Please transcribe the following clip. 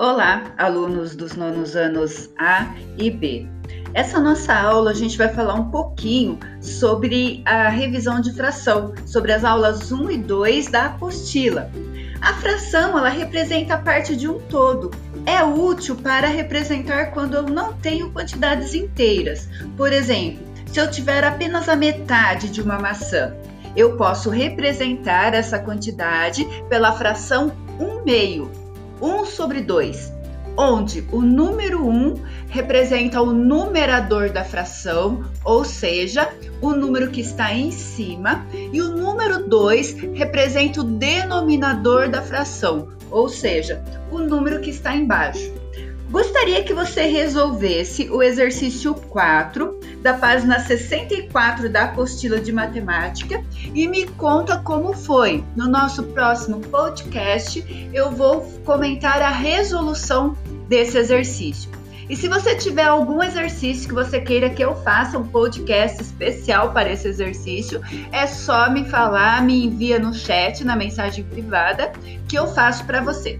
Olá, alunos dos nonos anos A e B. Essa nossa aula a gente vai falar um pouquinho sobre a revisão de fração, sobre as aulas 1 e 2 da apostila. A fração, ela representa parte de um todo. É útil para representar quando eu não tenho quantidades inteiras. Por exemplo, se eu tiver apenas a metade de uma maçã, eu posso representar essa quantidade pela fração 1 meio, 1 sobre 2, onde o número 1 representa o numerador da fração, ou seja, o número que está em cima, e o número 2 representa o denominador da fração, ou seja, o número que está embaixo. Gostaria que você resolvesse o exercício 4 da página 64 da apostila de matemática e me conta como foi. No nosso próximo podcast, eu vou comentar a resolução desse exercício. E se você tiver algum exercício que você queira que eu faça um podcast especial para esse exercício, é só me falar, me envia no chat, na mensagem privada, que eu faço para você.